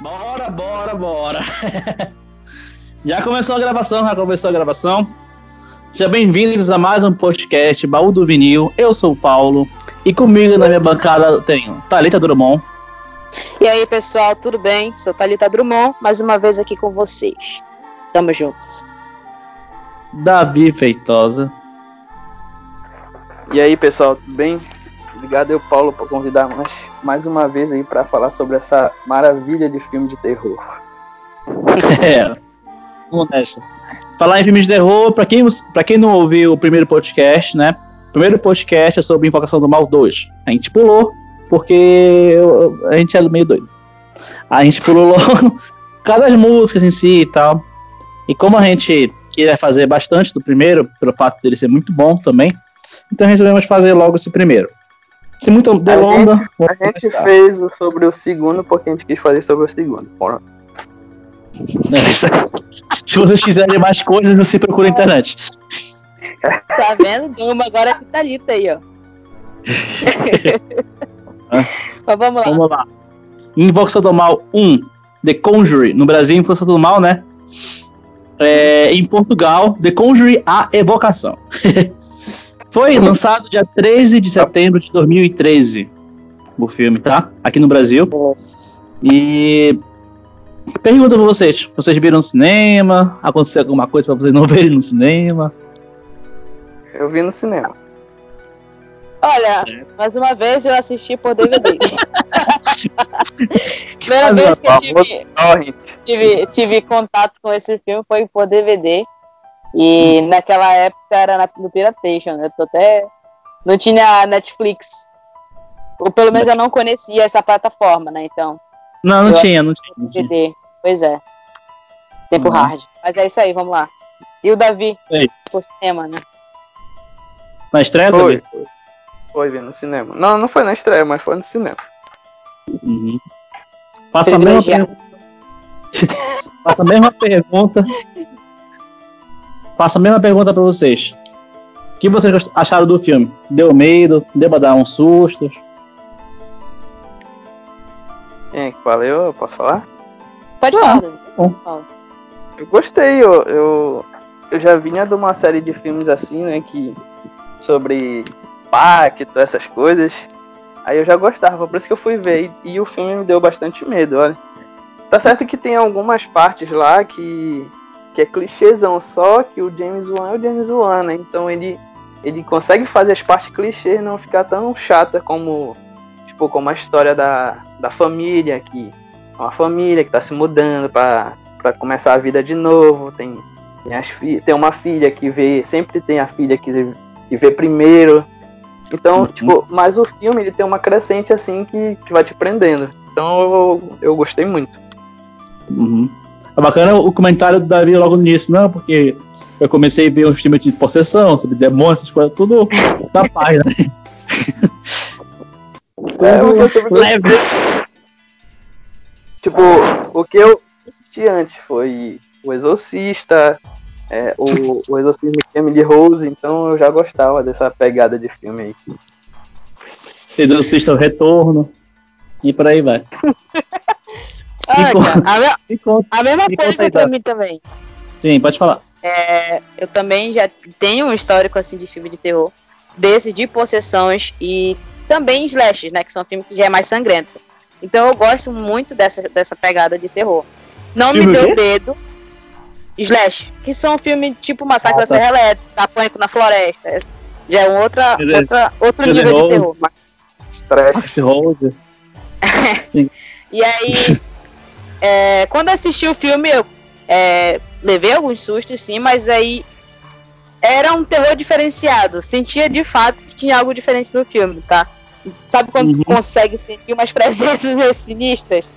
Bora, bora, bora. já começou a gravação, já começou a gravação. Sejam bem-vindos a mais um podcast Baú do Vinil. Eu sou o Paulo e comigo na minha bancada eu tenho Thalita Drummond. E aí, pessoal, tudo bem? Sou Thalita Drummond, mais uma vez aqui com vocês. Tamo junto. Davi Feitosa. E aí, pessoal, tudo bem? Obrigado eu, Paulo, por convidar mais, mais uma vez aí para falar sobre essa maravilha de filme de terror. É, vamos nessa. Falar em filmes de terror, para quem, quem não ouviu o primeiro podcast, né? O primeiro podcast é sobre Invocação do Mal 2. A gente pulou, porque a gente é meio doido. A gente pulou logo cada músicas em si e tal. E como a gente queria fazer bastante do primeiro, pelo fato dele ser muito bom também, então resolvemos fazer logo esse primeiro. Se muito delonga. A gente, a gente fez sobre o segundo porque a gente quis fazer sobre o segundo. Bora. Se vocês quiserem mais coisas, você procura na internet. Tá vendo? Duma agora é pitalita aí, ó. Mas vamos lá. Vamos lá. Invocação do Mal 1, The Conjuring. No Brasil, Invocação do Mal, né? É, em Portugal, The Conjuring, A Evocação. Foi lançado dia 13 de setembro de 2013, o filme, tá? Aqui no Brasil. E pergunta pra vocês: vocês viram no cinema? Aconteceu alguma coisa pra vocês não verem no cinema? Eu vi no cinema. Olha, mais uma vez eu assisti por DVD. Primeira vez que eu tive, tive, tive contato com esse filme foi por DVD. E naquela época era na, no Piratation, né? Eu até. Não tinha Netflix. Ou pelo menos eu não conhecia essa plataforma, né? Então. Não, não tinha, não tinha, não tinha. Pois é. Tempo uhum. hard. Mas é isso aí, vamos lá. E o Davi? Ei. Por cinema, né? Na estreia, foi, Davi? Foi, foi, vi no cinema. Não, não foi na estreia, mas foi no cinema. Uhum. Faça a mesma pergunta. Faça a mesma pergunta faço a mesma pergunta para vocês. O que vocês acharam do filme? Deu medo? Deu pra dar uns sustos? Quem é que fala? Eu posso falar? Pode ah, falar. Eu gostei, eu, eu, eu já vinha de uma série de filmes assim, né, que sobre pacto, essas coisas. Aí eu já gostava, por isso que eu fui ver. E, e o filme me deu bastante medo, olha. Tá certo que tem algumas partes lá que que é clichêzão, só que o James Wan é o James Wan, né? Então ele, ele consegue fazer as partes clichês não ficar tão chata como tipo como a história da, da família que é uma família que tá se mudando para começar a vida de novo, tem tem, as tem uma filha que vê, sempre tem a filha que, que vê primeiro. Então, uhum. tipo, mas o filme ele tem uma crescente assim que, que vai te prendendo. Então eu, eu gostei muito. Uhum. É bacana o comentário do Davi logo no início, não, porque eu comecei a ver uns filmes de possessão, sobre demônios, essas coisas, tudo da paz, né? tudo é, leve. Tipo, o que eu assisti antes foi O Exorcista, é, o, o Exorcismo de Emily Rose, então eu já gostava dessa pegada de filme aí. Exorcista o Retorno, e por aí vai. a, a, mesma coisa pra mim também. Sim, pode falar. É, eu também já tenho um histórico assim de filme de terror, desse de possessões e também slashes, né? Que são filmes que já é mais sangrento. Então eu gosto muito dessa, dessa pegada de terror. Não filme me deu medo. Slash, que são filmes tipo Massacre ah, tá. da Serra Elétrica, Pânico na Floresta. Já é um outra, outra, outro nível de terror. Stress. e aí, é, quando assisti o filme, eu é, levei alguns sustos, sim, mas aí era um terror diferenciado. Sentia de fato que tinha algo diferente no filme, tá? Sabe quando uhum. consegue sentir umas presenças sinistras?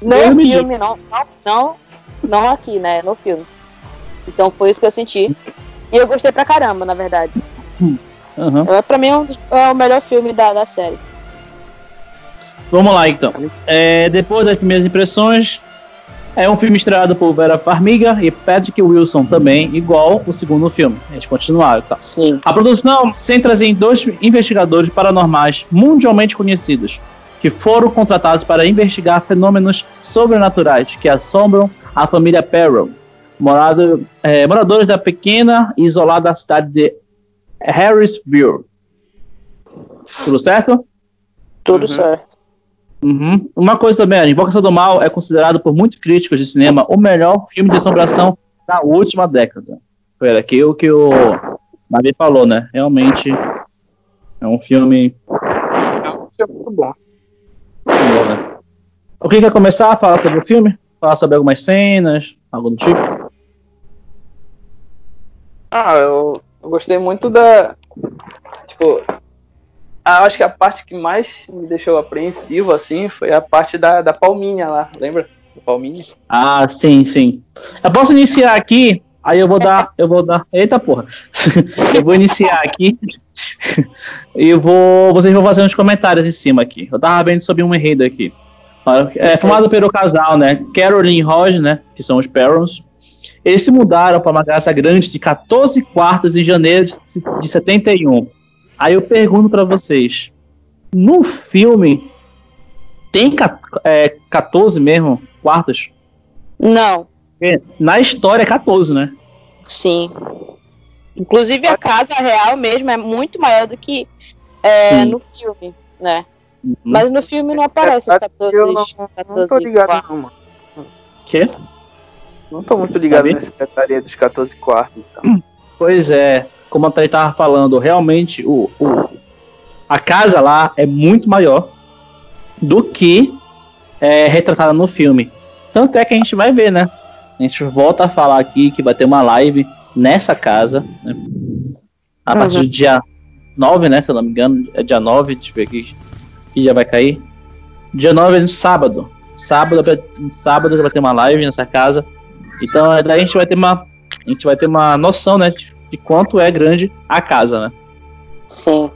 No eu filme, não, não, não, não aqui, né? No filme. Então foi isso que eu senti. E eu gostei pra caramba, na verdade. Uhum. É, pra mim é, um, é o melhor filme da, da série. Vamos lá então. É, depois das primeiras impressões, é um filme estreado por Vera Farmiga e Patrick Wilson também, igual o segundo filme. A gente continuaram, tá? Sim. A produção centra-se em dois investigadores paranormais mundialmente conhecidos, que foram contratados para investigar fenômenos sobrenaturais que assombram a família Perron, morado, é, moradores da pequena e isolada cidade de Harrisville. Tudo certo? Tudo uhum. certo. Uhum. Uma coisa também, a Invocação do Mal é considerado por muitos críticos de cinema o melhor filme de assombração da última década. Foi aqui o que o Davi falou, né? Realmente é um filme. É um filme muito bom. bom né? O que quer começar a falar sobre o filme? Falar sobre algumas cenas, algo do tipo? Ah, eu, eu gostei muito da. Tipo, acho que a parte que mais me deixou apreensivo, assim, foi a parte da, da palminha lá, lembra? Da palminha. Ah, sim, sim. Eu posso iniciar aqui, aí eu vou dar, eu vou dar, eita porra. eu vou iniciar aqui e vou, vocês vão fazer uns comentários em cima aqui. Eu tava vendo sobre um enredo aqui. É formado pelo casal, né? Caroline e Roger, né? Que são os Perrons. Eles se mudaram para uma casa grande de 14 quartos em janeiro de 71 Aí eu pergunto para vocês: no filme tem é, 14 mesmo quartos? Não. Na história é 14, né? Sim. Inclusive a casa real mesmo é muito maior do que é, no filme, né? Uhum. Mas no filme não aparece os 14, eu não, 14 não tô ligado quartos. não, mano. Quê? Não tô muito ligado tá na secretaria dos 14 quartos. Então. Pois é como a Thaís estava falando, realmente o, o, a casa lá é muito maior do que é retratada no filme. Tanto é que a gente vai ver, né? A gente volta a falar aqui que vai ter uma live nessa casa. Né? A uhum. partir do dia 9, né? Se eu não me engano, é dia 9, deixa eu ver aqui. Que já vai cair. Dia 9 é no sábado. Sábado, sábado já vai ter uma live nessa casa. Então daí a gente vai ter uma. A gente vai ter uma noção, né? de quanto é grande a casa, né? Sim.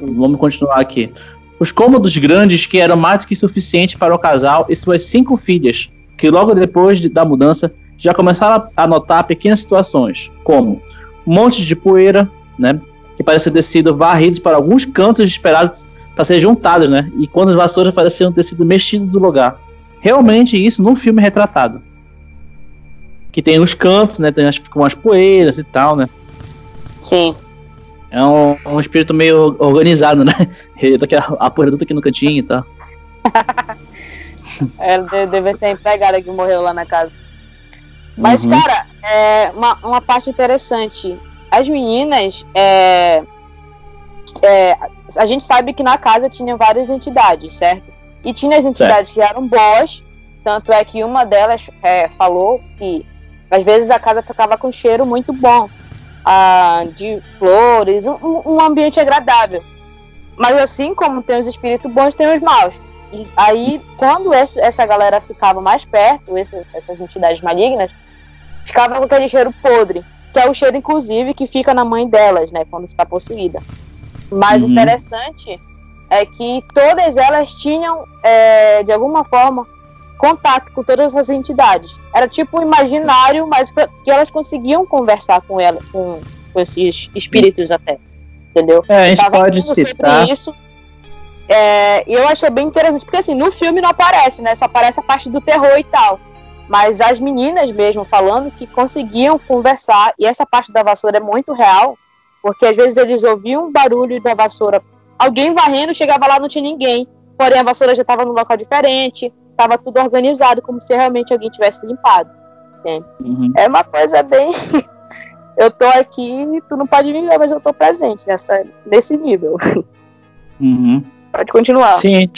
Vamos continuar aqui. Os cômodos grandes que eram mais do que suficiente para o casal e suas cinco filhas, que logo depois de, da mudança já começaram a notar pequenas situações, como montes de poeira, né, que pareciam ter sido varridos para alguns cantos esperados para ser juntados, né, e quando as vassouras pareciam ter sido mexidas do lugar. Realmente isso num filme retratado que tem os cantos, né? Tem as, umas poeiras e tal, né? Sim. É um, um espírito meio organizado, né? A, a poeira tá aqui no cantinho e tal. Ela deve ser a empregada que morreu lá na casa. Mas, uhum. cara, é uma, uma parte interessante. As meninas, é, é, a gente sabe que na casa tinha várias entidades, certo? E tinha as entidades certo. que eram boas, tanto é que uma delas é, falou que às vezes a casa ficava com cheiro muito bom, ah, de flores, um, um, ambiente agradável. Mas assim como tem os espíritos bons, tem os maus. E aí, quando esse, essa galera ficava mais perto, esse, essas entidades malignas, ficava com aquele cheiro podre, que é o cheiro, inclusive, que fica na mãe delas, né, quando está possuída. Mas uhum. interessante é que todas elas tinham, é, de alguma forma, contato com todas as entidades. Era tipo um imaginário, mas que elas conseguiam conversar com ela, com, com esses espíritos até. Entendeu? É, a gente pode citar. Isso. É, eu achei bem interessante, porque assim, no filme não aparece, né? Só aparece a parte do terror e tal. Mas as meninas mesmo falando que conseguiam conversar, e essa parte da vassoura é muito real, porque às vezes eles ouviam um barulho da vassoura, alguém varrendo, chegava lá não tinha ninguém, porém a vassoura já estava num local diferente, estava tudo organizado, como se realmente alguém tivesse limpado. Uhum. É uma coisa bem. eu tô aqui, tu não pode me ver, mas eu tô presente nessa, nesse nível. Uhum. Pode continuar. Sim.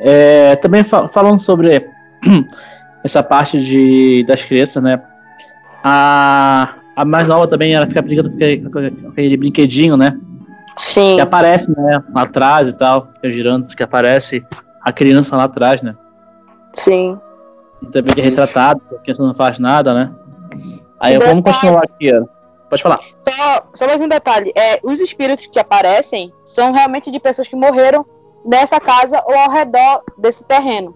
É, também fal falando sobre essa parte de, das crianças, né? A, a mais nova também, ela fica brincando com aquele brinquedinho, né? Sim. Que aparece, né? Atrás e tal, fica girando, que aparece a criança lá atrás, né? Sim. E também é retratado, a criança não faz nada, né? Aí um vamos continuar aqui, ó. Pode falar. Só, só mais um detalhe. É, os espíritos que aparecem são realmente de pessoas que morreram nessa casa ou ao redor desse terreno.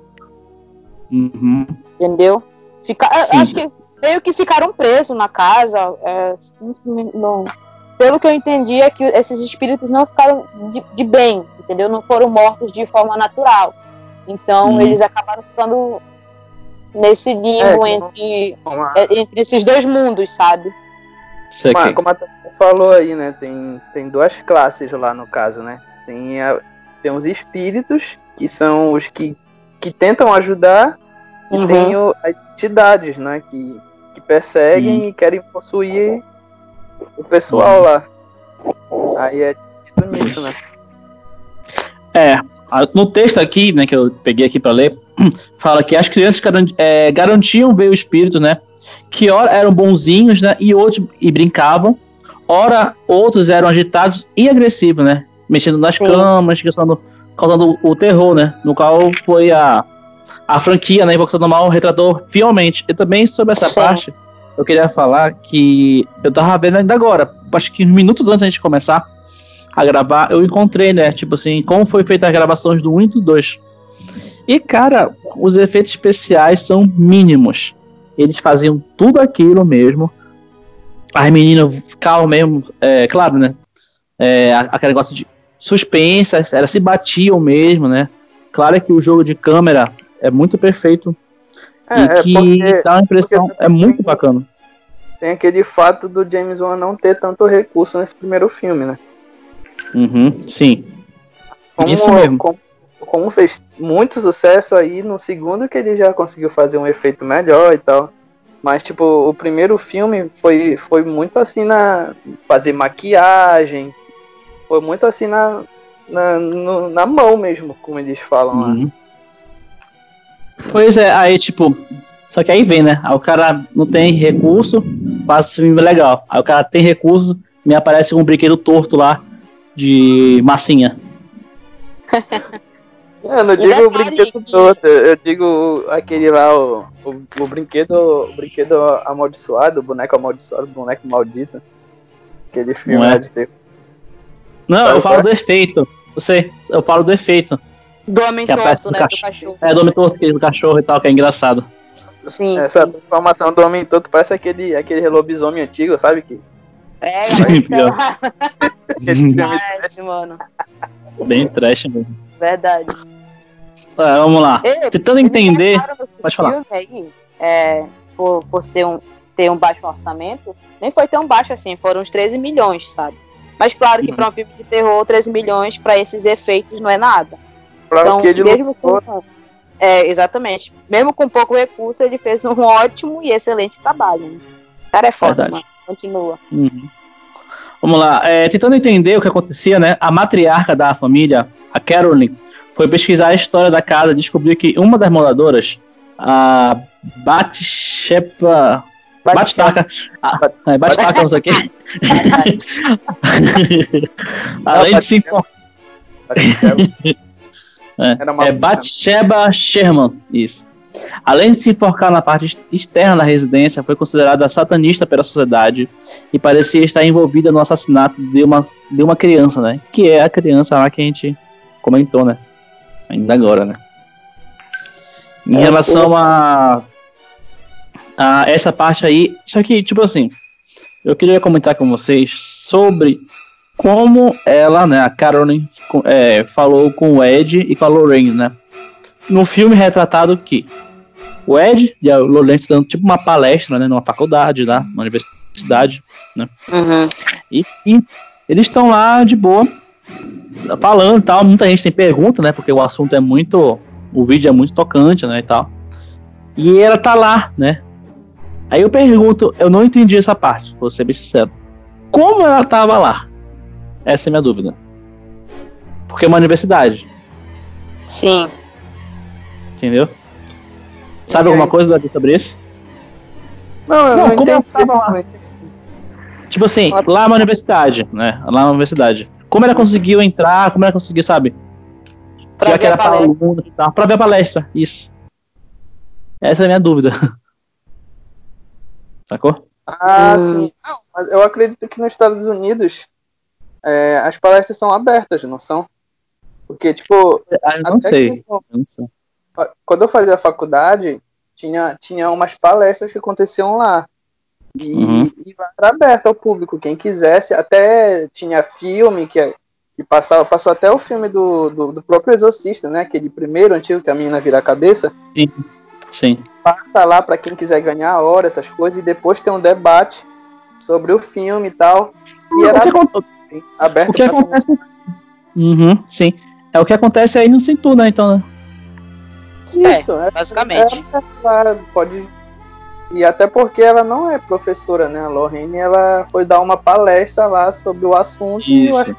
Uhum. Entendeu? Fica, acho que meio que ficaram presos na casa. É, não, pelo que eu entendi, é que esses espíritos não ficaram de, de bem, entendeu? Não foram mortos de forma natural. Então, Hum. eles acabaram ficando nesse limbo É, entre, Como a, é, entre esses dois mundos, sabe? Como a Tati falou aí, né? Tem, tem duas classes lá no caso, né? Tem, a- tem os espíritos, que são os que, que tentam ajudar, e Uhum. tem o- as entidades, né? Que, que perseguem e querem possuir o pessoal lá. Aí é tudo nisso, né? É, no texto aqui, né, que eu peguei aqui pra ler, fala que as crianças é, garantiam ver o espírito, né, que ora eram bonzinhos, né, e outros e brincavam, ora outros eram agitados e agressivos, né, mexendo nas Sim. camas, causando, causando o terror, né, no qual foi a, a franquia, né, Invocação do Mal retratou fielmente. E também sobre essa Sim. parte, eu queria falar que eu tava vendo ainda agora, acho que minutos antes da gente começar, a gravar, eu encontrei, né? Tipo assim, como foi feita as gravações do 1 e do 2. E, cara, os efeitos especiais são mínimos. Eles faziam tudo aquilo mesmo. As meninas ficavam mesmo, é, claro, né? É, aquele negócio de suspense, elas se batiam mesmo, né? Claro que o jogo de câmera é muito perfeito É, e é que porque dá uma impressão, é muito bacana. Tem aquele fato do James Wan não ter tanto recurso nesse primeiro filme, né? Uhum, sim. Como, Isso mesmo. Como, como fez muito sucesso aí, no segundo que ele já conseguiu fazer um efeito melhor e tal. Mas, tipo, o primeiro filme foi, foi muito assim na. fazer maquiagem. Foi muito assim na. Na, no- na mão mesmo, como eles falam lá. Uhum. Pois é, aí tipo, só que aí vem, né? Aí o cara não tem recurso, faz um filme legal. Aí o cara tem recurso, me aparece com um brinquedo torto lá de massinha. Eu não E digo o brinquedo que- todo, eu digo aquele lá, o, o, o brinquedo, o brinquedo amaldiçoado, o boneco amaldiçoado, o boneco maldito. Aquele filme Não é? lá de ter. Não, Sabe eu falo é? do efeito. Você, eu falo do efeito. Do homem torto, né? Do cachorro. É, do homem torto, do cachorro e tal, que é engraçado. Sim, Essa sim. formação do homem todo parece aquele, aquele lobisomem antigo, sabe? Que, É, Sim, sei pior. Parece, mano. Bem trash mesmo. Verdade. É, vamos lá. Ei, Tentando entender. Pode falar. filme Aí, é, por, por ser um, ter um baixo orçamento, nem foi tão baixo assim, foram uns 13 milhões, sabe? Mas claro que Uhum. para um filme de terror, 13 milhões para esses efeitos não é nada. pra Então, que ele mesmo com. É, exatamente. Mesmo com pouco recurso, ele fez um ótimo e excelente trabalho. Né? O cara é foda, Verdade. mano. Continua. Uhum. Vamos lá. É, tentando entender o que acontecia, né? A matriarca da família, a Carolyn, foi pesquisar a história da casa e descobriu que uma das moradoras, a Batshepa. Batistaca. Ah, é, Batistaca, não sei o quê. Além de se informar. Uma É Batsheba Sherman, isso. Além de se enforcar na parte externa da residência, foi considerada satanista pela sociedade e parecia estar envolvida no assassinato de uma, de uma criança, né? Que é a criança lá que a gente comentou, né? Ainda agora, né? Em É, relação a, a essa parte aí, só que, tipo assim, eu queria comentar com vocês sobre como ela, né, a Caroline, é, falou com o Ed e com a Lorraine, né? No filme retratado que o Ed e a Lorraine dando tipo uma palestra, né, numa faculdade, lá, numa universidade, Uhum. e, e eles estão lá de boa, falando e tal. Muita gente tem pergunta, né? Porque o assunto é muito. O vídeo é muito tocante, né? E tal. E ela tá lá, né? Aí eu pergunto, eu não entendi essa parte, vou ser bem sincero. Como ela tava lá? Essa é a minha dúvida. Porque é uma universidade, Sim. entendeu? Sabe alguma coisa Davi, sobre isso? Não, eu Não, não, como entendi. lá? Tipo assim, lá é uma universidade, né? Lá é uma universidade. Como ela conseguiu entrar? Como ela conseguiu, sabe? Pra Já que ver a era para palestra. aluno e tal, pra ver a palestra, isso. Essa é a minha dúvida. Sacou? Ah, Hum. sim. Não, mas eu acredito que nos Estados Unidos é, as palestras são abertas, não são? Porque, tipo, Ah, eu não sei. Eu não sei. quando eu fazia faculdade, tinha, tinha umas palestras que aconteciam lá. E, Uhum. e era aberto ao público, quem quisesse. Até tinha filme que, que passava, passou até o filme do, do, do próprio Exorcista, né? Aquele primeiro antigo que a menina vira a cabeça. Sim. Passa lá para quem quiser ganhar a hora, essas coisas, e depois tem um debate sobre o filme e tal. E era aconte- aberto o que acontece. Uhum, sim. É o que acontece aí no Cintu, né? Então, né? Isso, é, basicamente. ela pode. E até porque ela não é professora, né? A Lorraine, ela foi dar uma palestra lá sobre o assunto e eu, Isso. acho-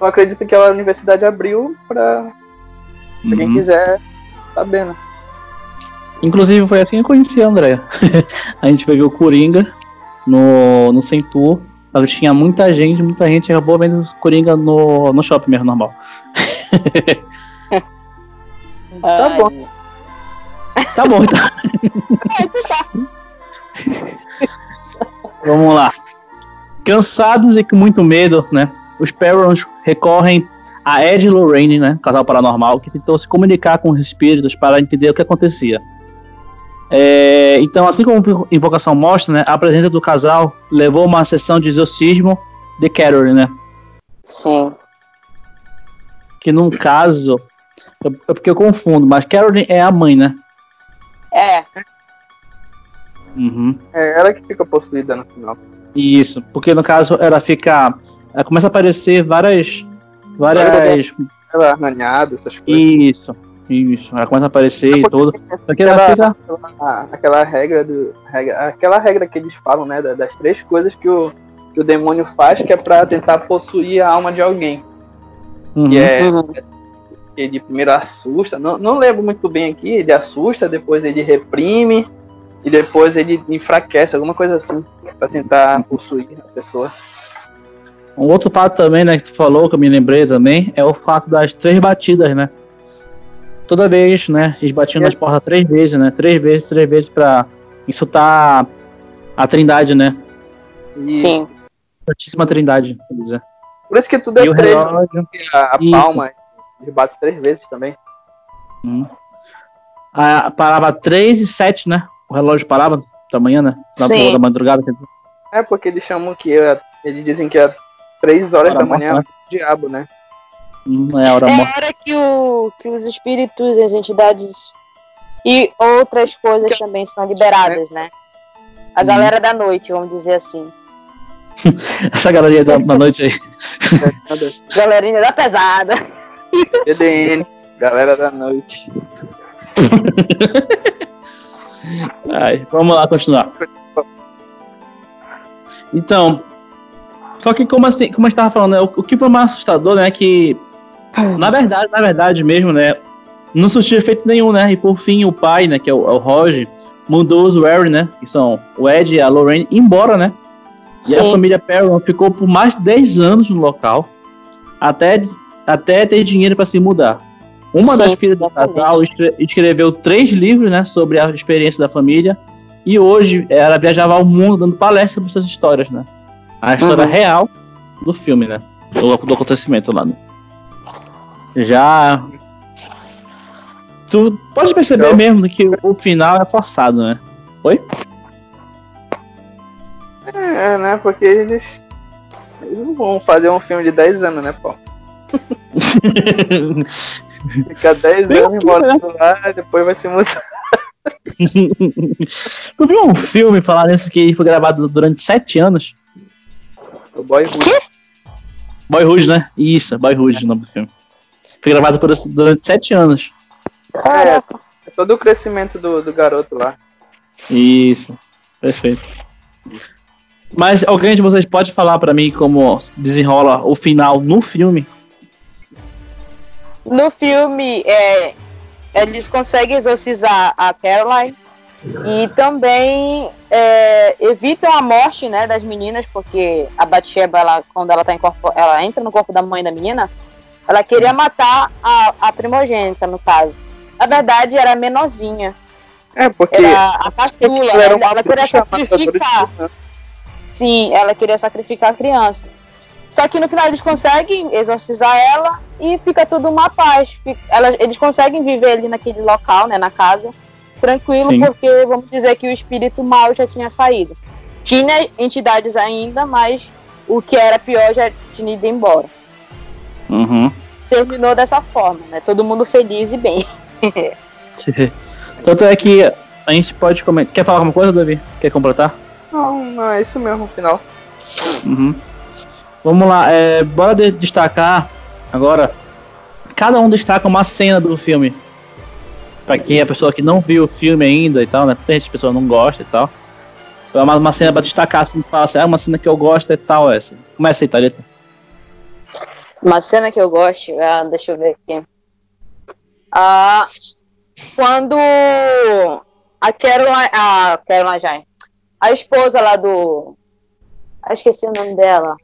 eu acredito que a universidade abriu para quem Uhum. quiser saber, né? Inclusive, foi assim que eu conheci a Andrea. a gente foi ver o Coringa no, no Centur. Tinha muita gente, muita gente acabou vendo o Coringa no, no shopping mesmo, normal. Tá Ai, bom. Tá bom, então. Vamos lá. Cansados e com muito medo, né? Os Perrons recorrem a Ed e Lorraine, né? Casal paranormal, que tentou se comunicar com os espíritos para entender o que acontecia. É, então, assim como a invocação mostra, né? A presença do casal levou a uma sessão de exorcismo de Carol, né? Sim. Que num caso. É porque eu confundo, mas Carol é a mãe, né? É, Uhum. É ela que fica possuída no final. Isso, porque no caso ela fica. Ela começa a aparecer várias. Várias. Ela é arranhada, essas coisas. Isso, isso. Ela começa a aparecer e que ela Aquela- fica. Aquela, regra do. Regra, aquela regra que eles falam, né? da- Das três coisas que o, que o demônio faz, que é pra tentar possuir a alma de alguém. Uhum. Que é. Uhum. Ele primeiro assusta, não, não lembro muito bem aqui, ele assusta, depois ele reprime, e depois ele enfraquece, alguma coisa assim, pra tentar possuir a pessoa. Um outro fato também, né, que tu falou, que eu me lembrei também, é o fato das três batidas, né? Toda vez, né? Eles batiam nas portas três vezes, né? Três vezes, três vezes pra insultar a trindade, né? E sim. Santíssima Trindade, quer dizer. Por isso que tudo E é três, relógio. a, a Isso. palma, ele bate três vezes também. Hum. Ah, parava 3 e 7, né? O relógio parava da manhã, né? Da, Sim. da madrugada. quer dizer. É porque eles chamam que, é- eles dizem que é três horas Hora da manhã morta, é o diabo, né? Hum, é a hora É morta. hora que, o, que os espíritos, as entidades e outras coisas também são liberadas, né? A galera da noite, vamos dizer assim. Essa galeria da, da noite aí. Galerinha da pesada. EDN, galera da noite. Ai, vamos lá continuar. Então, só que como assim, como a gente tava falando, né, o, o que foi mais assustador, né, é que na verdade, na verdade mesmo, né, não surtiu efeito nenhum, né, e por fim o pai, né, que é o, é o Roger, mandou os Warren, né, que são o Ed e a Lorraine, embora, né, e a Sim. família Perron ficou por mais de 10 anos no local, até, até ter dinheiro para se mudar. Uma Sim, das filhas do casal escre- escreveu três livros né, sobre a experiência da família, e hoje ela viajava ao mundo dando palestras sobre essas histórias, né? A história Uhum. real do filme, né? Do, do acontecimento lá. Né? Já. Tu pode perceber Eu- mesmo que o, final é forçado, né? É, né? Porque eles. Eles não vão fazer um filme de 10 anos, né, pô? Fica 10 Bem anos embora né? lá, depois vai se mudar. tu viu um filme falar nesse que foi gravado durante sete anos? O Boy Rude. Boyhood, né? Isso, Boyhood, o nome do filme. Foi gravado por, durante sete anos. É, é todo o crescimento do, do garoto lá. Isso, perfeito. Mas alguém de vocês pode falar pra mim como desenrola o final no filme? No filme, é, eles conseguem exorcizar a Caroline e também é, evitam a morte né, das meninas, porque a Batsheba, ela, quando ela, tá em corpo, ela entra no corpo da mãe da menina, ela queria matar a, a primogênita, no caso. Na verdade, era menorzinha, É, porque. era a caçula, ela era ela, ela queria de sacrificar. Sim, ela queria sacrificar a criança. Só que no final eles conseguem exorcizar ela e fica tudo uma paz. Fica- ela- eles conseguem viver ali naquele local, né, na casa, tranquilo, Sim. porque vamos dizer que o espírito mal já tinha saído. tinha entidades ainda, mas o que era pior já tinha ido embora. Uhum. Terminou dessa forma, né? Todo mundo feliz e bem. Tanto é que a gente pode comentar. Quer falar alguma coisa, Davi? Quer completar? Não, não, é isso mesmo no final. Uhum. Vamos lá, é, bora de- destacar agora. Cada um destaca uma cena do filme. Pra quem é a pessoa que não viu o filme ainda e tal, né? Tem gente que pessoa não gosta e tal. É uma, uma cena pra destacar, assim, fala assim, ah, uma cena que eu gosto é tal essa. Começa aí, Thalita. Uma cena que eu gosto, ah, deixa eu ver aqui. Ah, quando a Caroline, a Caroline Jai, a esposa lá do. Ah, esqueci o nome dela.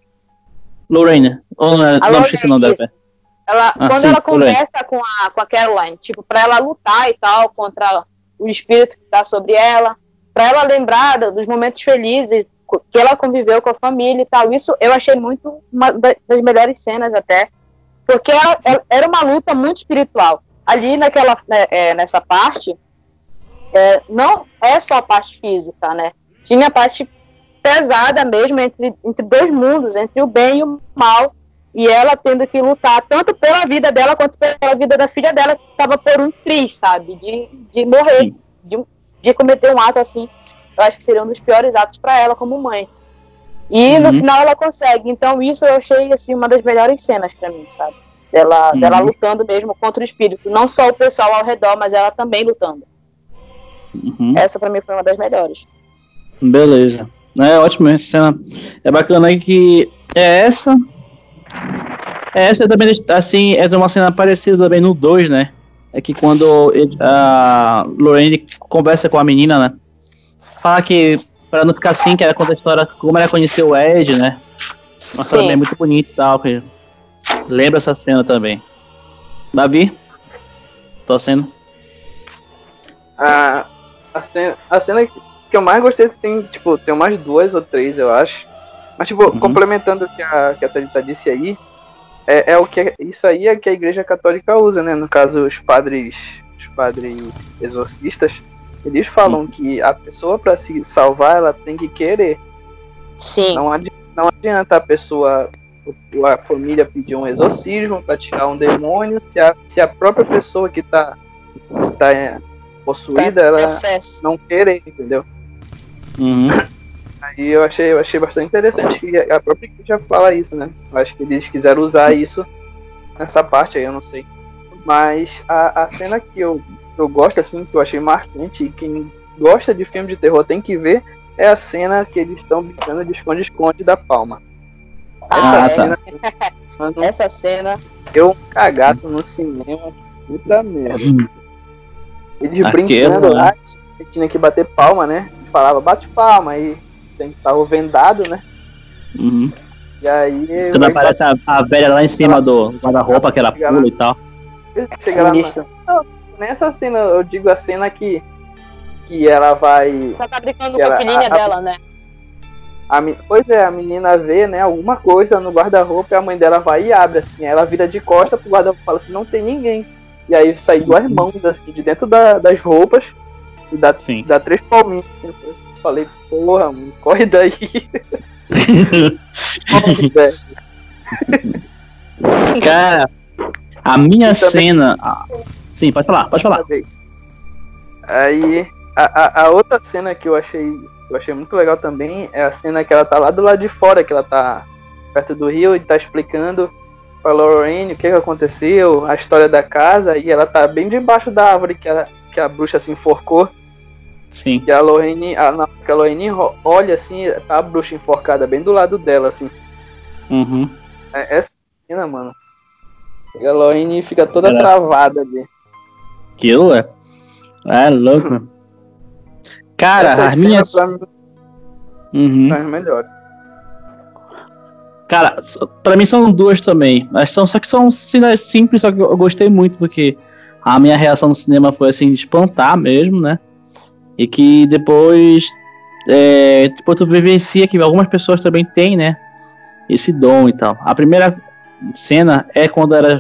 Lorraine. Ou não, é- não esqueci o nome dela. Ela, Ah, quando sim, ela conversa com a, com a Caroline, tipo, pra ela lutar e tal contra o espírito que tá sobre ela, pra ela lembrar dos momentos felizes que ela conviveu com a família e tal. Isso eu achei muito uma da- das melhores cenas até, porque ela- ela- era uma luta muito espiritual. Ali naquela, né, é, nessa parte, é, não é só a parte física, né? Tinha a parte pesada mesmo entre, entre dois mundos, entre o bem e o mal e ela tendo que lutar tanto pela vida dela quanto pela vida da filha dela, que estava por um triz, sabe? De, de morrer, de, de cometer um ato assim. Eu acho que seria um dos piores atos para ela como mãe. E no Uhum. final ela consegue. Então isso eu achei assim uma das melhores cenas para mim, sabe? Dela, Uhum. dela lutando mesmo contra o espírito, não só o pessoal ao redor, mas ela também lutando. Uhum. Essa para mim foi uma das melhores. Beleza. É ótimo, essa cena é bacana que é essa. É essa também, assim, é uma cena parecida também no 2, né? É que quando a Lorraine conversa com a menina, né? Fala que, pra não ficar assim, que ela conta a história como ela conheceu o Ed, né? Uma Sim. também muito bonita e tal. Que lembra essa cena também. Davi? Tô sendo. A, a, cena, a cena que que eu mais gostei tem, tipo, tem umas duas ou três, eu acho. Mas, tipo, Uhum. complementando o que a, que a Thalita disse aí, é, é o que isso aí é que a igreja católica usa, né? No caso, os padres, os padres exorcistas, eles falam que a pessoa para se salvar, ela tem que querer. Sim. Não, adi- não adianta a pessoa, a família pedir um exorcismo para tirar um demônio, se a, se a própria pessoa que tá, tá é, possuída, ela Acesso. não querer, entendeu? Uhum. Aí eu achei, eu achei bastante interessante que a própria igreja fala isso, né? Eu acho que eles quiseram usar isso nessa parte aí, eu não sei. Mas a, a cena que eu, eu gosto, assim, que eu achei marcante, e quem gosta de filme de terror tem que ver, é a cena que eles estão brincando de esconde-esconde da palma. Ah, é. tá. cena, mano, Essa cena. deu um cagaço no cinema. Puta merda. Eles Aquilo, brincando lá, tinha que bater palma, né? Falava, bate palma, aí tem que estar o vendado, né? Uhum. E aí. Quando aparece a, a velha lá em cima do guarda-roupa, que ela pula e tal. chega lá na-. Nessa cena, eu digo a cena que. Que ela vai. Ela tá brincando Ela- com a filhinha a- a- dela, né? A, pois é, a menina vê, né, alguma coisa no guarda-roupa e a mãe dela vai e abre, assim. Aí ela vira de costa pro guarda-roupa e fala assim: não tem ninguém. E aí sai duas mãos, assim, de dentro da- das roupas e dá, Sim. dá três palminhas. Assim, eu falei: porra, mano, corre daí. corre, velho. Cara, a minha também- cena. Sim, pode falar, pode falar. Aí, a, a, a outra cena que eu achei, eu achei muito legal também é a cena que ela tá lá do lado de fora, que ela tá perto do rio e tá explicando pra Lorraine o que, que aconteceu, a história da casa, e ela tá bem debaixo da árvore que a, que a bruxa se enforcou, Sim. e a Lorraine, a, na- que a Lorraine olha assim, tá a bruxa enforcada bem do lado dela, assim. Uhum. É- Essa cena, mano. E a Lorraine fica toda Era- travada ali. Aquilo é. É louco. mano. Cara, Essa as minhas. pra mim Uhum. as melhores. Cara, pra mim são duas também. Mas são, só que são cenas simples, só que eu gostei muito, porque a minha reação no cinema foi assim, de espantar mesmo, né? E que depois. É, depois tu vivencia que algumas pessoas também têm, né? Esse dom e tal. A primeira cena é quando era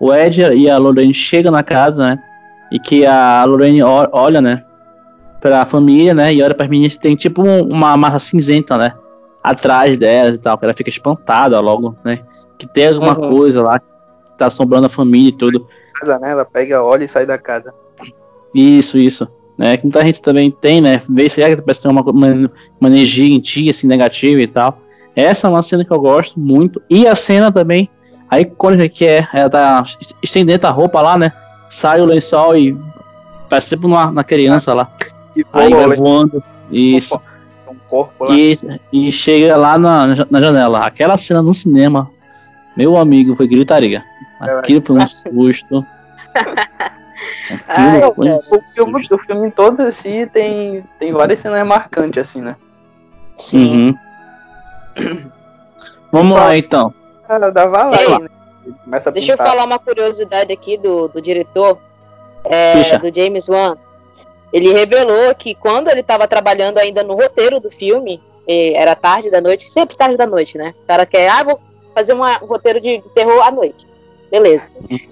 o Ed e a Lorraine chegam na casa, né? E que a Lorraine olha, né? pra família, né? E olha pras meninas tem tipo um- uma massa cinzenta, né? Atrás delas e tal, que ela fica espantada logo, né? Que tem alguma Uhum. coisa lá que tá assombrando a família e tudo. Casa, né? Ela pega, olha e sai da casa. Isso, isso. Né? Que muita gente também tem, né? Vê se é que parece tem uma, uma, uma energia em ti, assim, negativa e tal. Essa é uma cena que eu gosto muito. E a cena também, a icônica que é, ela tá estendendo a roupa lá, né? Sai o lençol e parece sempre uma, uma criança lá. E Aí vai voa, voando. Isso. um corpo lá. E, e chega lá na, na janela. Aquela cena no cinema, meu amigo, foi gritaria. Aquilo foi um susto. Ai, Aquilo foi um. O filme, o filme todo assim tem, tem várias cenas marcantes, assim, né? Sim. Uhum. Vamos lá então. Cara, dava lá, Ei, né? Começa a Deixa eu pintar. falar uma curiosidade aqui do, do diretor, é, do James Wan. Ele revelou que quando ele estava trabalhando ainda no roteiro do filme, era tarde da noite, sempre tarde da noite, né? O cara quer, ah, vou fazer uma- um roteiro de, de terror à noite. Beleza.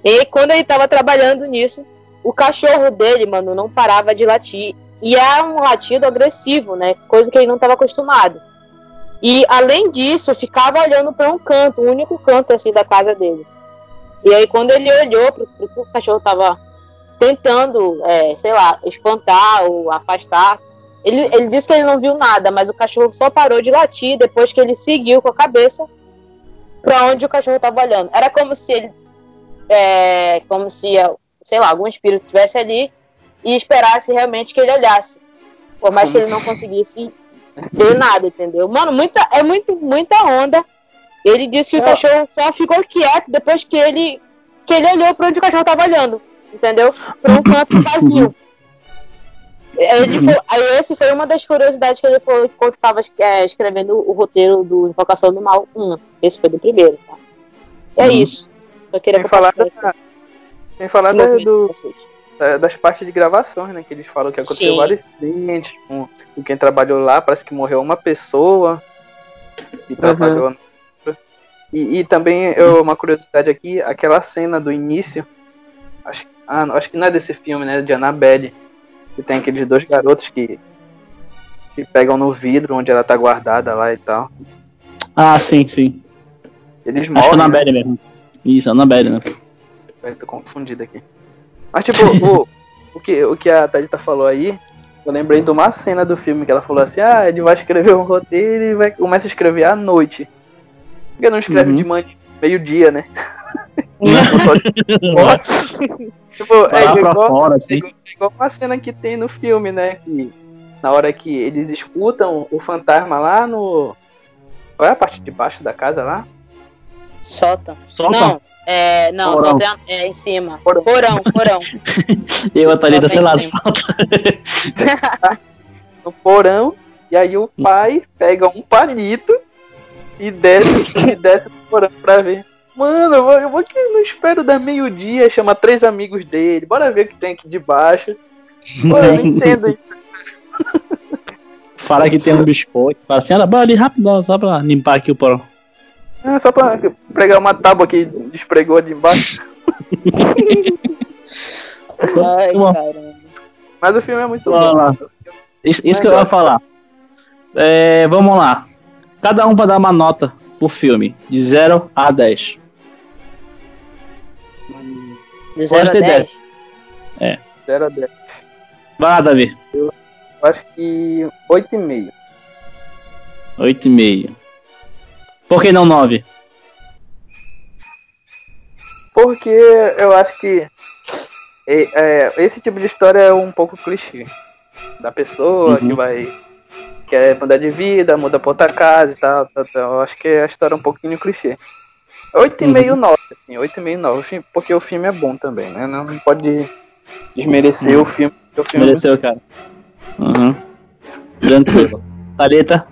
E quando ele estava trabalhando nisso, o cachorro dele, mano, não parava de latir. E é um latido agressivo, né? Coisa que ele não estava acostumado. E além disso, ficava olhando para um canto, o único canto assim da casa dele. E aí quando ele olhou que o cachorro tava tentando, é, sei lá, espantar ou afastar, ele, ele disse que ele não viu nada, mas o cachorro só parou de latir depois que ele seguiu com a cabeça para onde o cachorro estava olhando. Era como se ele, é, como se, sei lá, algum espírito estivesse ali e esperasse realmente que ele olhasse, por mais que ele não conseguisse ver nada, entendeu? Mano, muita, é muito, muita onda. Ele disse que o É. cachorro só ficou quieto depois que ele que ele olhou para onde o cachorro estava olhando, entendeu? Para um canto vazio. Ele foi, aí esse foi uma das curiosidades que ele falou enquanto estava escrevendo o roteiro do Invocação do Mal 1. Esse foi do primeiro, tá? É Uhum. isso. Eu queria Sem falar, da, sem falar do, das partes de gravações, né? Que eles falam que aconteceu Sim. vários incidentes com, com quem trabalhou lá. Parece que morreu uma pessoa que trabalhou. E, e também, eu, uma curiosidade aqui, aquela cena do início, acho, ah, acho que não é desse filme, né? De Annabelle, que tem aqueles dois garotos que, que pegam no vidro onde ela tá guardada lá e tal. Ah, sim, sim. Eles Acho que é morrem. na né? Mesmo. Isso, na Belly, né? Eu tô confundido aqui. Mas tipo, o, o, que, o que a Thalita falou aí, eu lembrei de uma cena do filme que ela falou assim, ah, ele vai escrever um roteiro e vai, começa a escrever à noite. Por que não escreve Uhum. de manhã, meio-dia, né? Tipo, é igual, fora, é assim. igual, é igual uma cena que tem no filme, né? Que na hora que eles escutam o fantasma lá no. Qual é a parte de baixo da casa lá? Sótão. Sótão? Não, é, não, Porão. sótão é, é em cima. Porão. Porão, porão. Eu, a Thalita, sei lá, salta. no porão, e aí o pai pega um palito e desce, e desce no porão pra ver. Mano, eu vou, eu vou que não espero dar meio-dia, chama três amigos dele, bora ver o que tem aqui de baixo. Pô, eu não entendo isso. Fala que tem um biscoito. Fala assim, ela bora ali rapidão, só pra limpar aqui o porão. É só pra pregar uma tábua que despregou ali embaixo. Ai, caramba. Mas o filme é muito Vamos bom. lá. Isso, isso que eu ia falar. É, vamos lá. Cada um vai dar uma nota pro filme, de 0 a 10. De 0 a Pode ter 10. 0 a 10. Vai lá, Davi. Eu acho que 8,5. 8,5. Por que não 9? Porque eu acho que é, é, esse tipo de história é um pouco clichê. Da pessoa que Uhum. vai. quer mudar de vida, muda pra outra casa e tal, tal, tal. Eu acho que a história é um pouquinho clichê. 8,5 Uhum. 9, assim, 8,5 9, Fi- porque o filme é bom também, né? Não, pode desmerecer Uhum. o filme. O filme é Mereceu, cara. Uhum. Tranquilo. Thalita?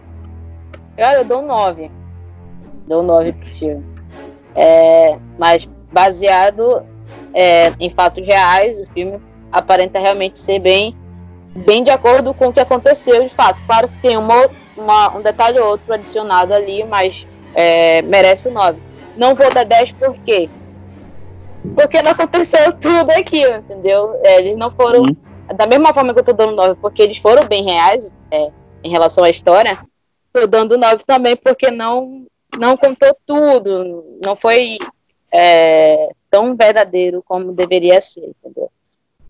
Olha, eu dou um 9. Dou um 9 pro filme. É, mas baseado é, em fatos reais, o filme aparenta realmente ser bem, bem de acordo com o que aconteceu de fato. Claro que tem uma, uma- um detalhe ou outro adicionado ali, mas é, merece o 9. Não vou dar 10 por quê? Porque não aconteceu tudo aquilo, entendeu? É, eles não foram Uhum. da mesma forma que eu tô dando 9 porque eles foram bem reais é, em relação à história, tô dando 9 também porque não, não contou tudo, não foi é, tão verdadeiro como deveria ser, entendeu?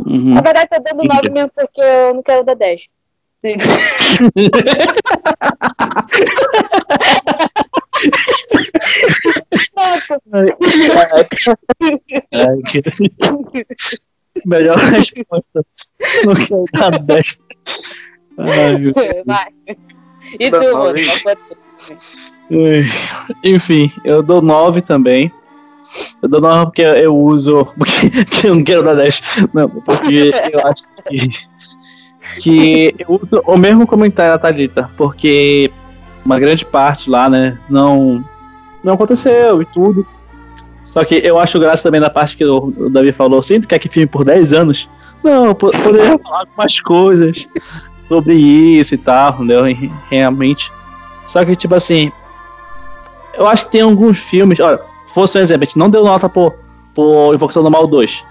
Uhum. Na verdade, tô dando 9 mesmo porque eu não quero dar 10. Sim. Que- Melhor resposta. Não quero dar 10. Ai, meu Deus. vai. E tu, Não, Enfim, eu dou 9 também. Eu dou 9 porque eu uso. Porque, eu não quero dar 10. Não, porque eu acho que. Que eu uso o mesmo comentário da Thalita. Porque uma grande parte lá, né? Não. Não aconteceu e tudo. Só que eu acho graça também da parte que o, Davi falou. Sinto que é que filme por 10 anos. Não, po- poderia falar algumas coisas sobre isso e tal, entendeu? Realmente. Só que, tipo assim, eu acho que tem alguns filmes. Olha, fosse um exemplo, a gente não deu nota por, por Invocação do Mal 2.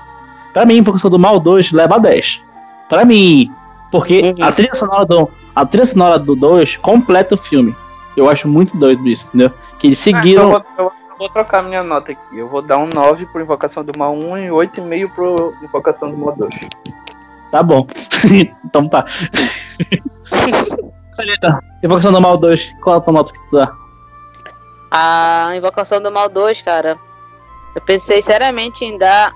Pra mim, Invocação do Mal 2 leva a 10. Pra mim. Porque Uhum. a trilha sonora do. A trilha sonora do 2 completa o filme. Eu acho muito doido isso, entendeu? Que eles Ah, então seguiram. eu, vou, eu vou trocar minha nota aqui. Eu vou dar um 9 pro Invocação do Mal 1 e 8,5 pro Invocação do Mal 2. Tá bom. então tá. Invocação do Mal 2, qual é a tua nota que tu dá? A Invocação do Mal 2, cara. Eu pensei seriamente em dar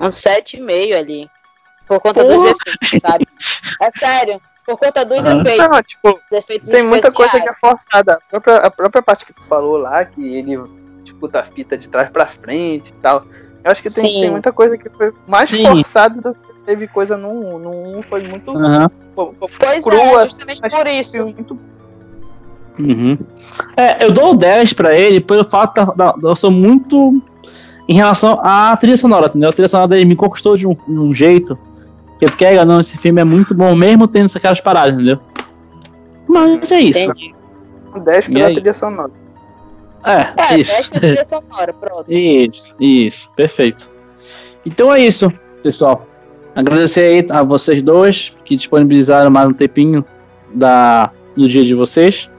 um 7,5 ali. Por conta dos Porra. efeitos, sabe? É sério. Por conta dos Aham. efeitos. Não, tipo, Dos efeitos tem muita coisa que especiais. é forçada. A própria, a própria parte que tu falou lá, que ele disputa a fita de trás pra frente e tal. Eu acho que tem, tem muita coisa que foi mais Sim. forçada do que teve coisa no 1. No 1 foi muito Aham. pô, pô, Pois crua, é, assim, justamente mas por isso. foi muito Uhum. É, eu dou 10 pra ele pelo fato da, da- eu sou muito em relação à trilha sonora, entendeu? A trilha sonora dele me conquistou de um, de um jeito que eu fiquei, "Ah, não, esse filme é muito bom, mesmo tendo essas caras paradas, entendeu? Mas é isso. Entendi. um 10 E pela trilha sonora. É, É, isso. teste de trilha sonora, pronto. Isso, isso, perfeito. Então é isso, pessoal. Agradecer aí a vocês dois que disponibilizaram mais um tempinho da, do dia de vocês.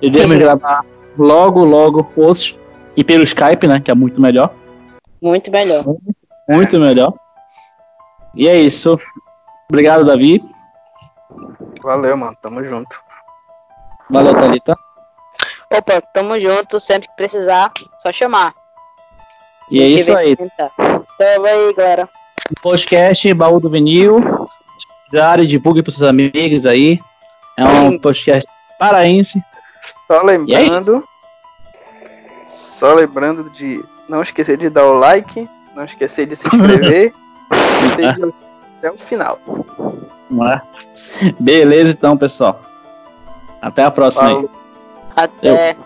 Iremos gravar logo, logo outros. E pelo Skype, né? Que é muito melhor. Muito melhor. Muito melhor. E é isso. Obrigado, Davi. Valeu, mano. Tamo junto. Valeu, Thalita. Opa, tamo junto. Sempre que precisar, só chamar. E é isso aí. comentar. Então aí, galera. Podcast Baú do Vinil. Diário, divulgue para seus amigos aí. É um podcast paraense. Só é lembrando. Só lembrando de não esquecer de dar o like, não esquecer de se inscrever. até o final. É? Beleza, então, pessoal. Até a próxima. Até.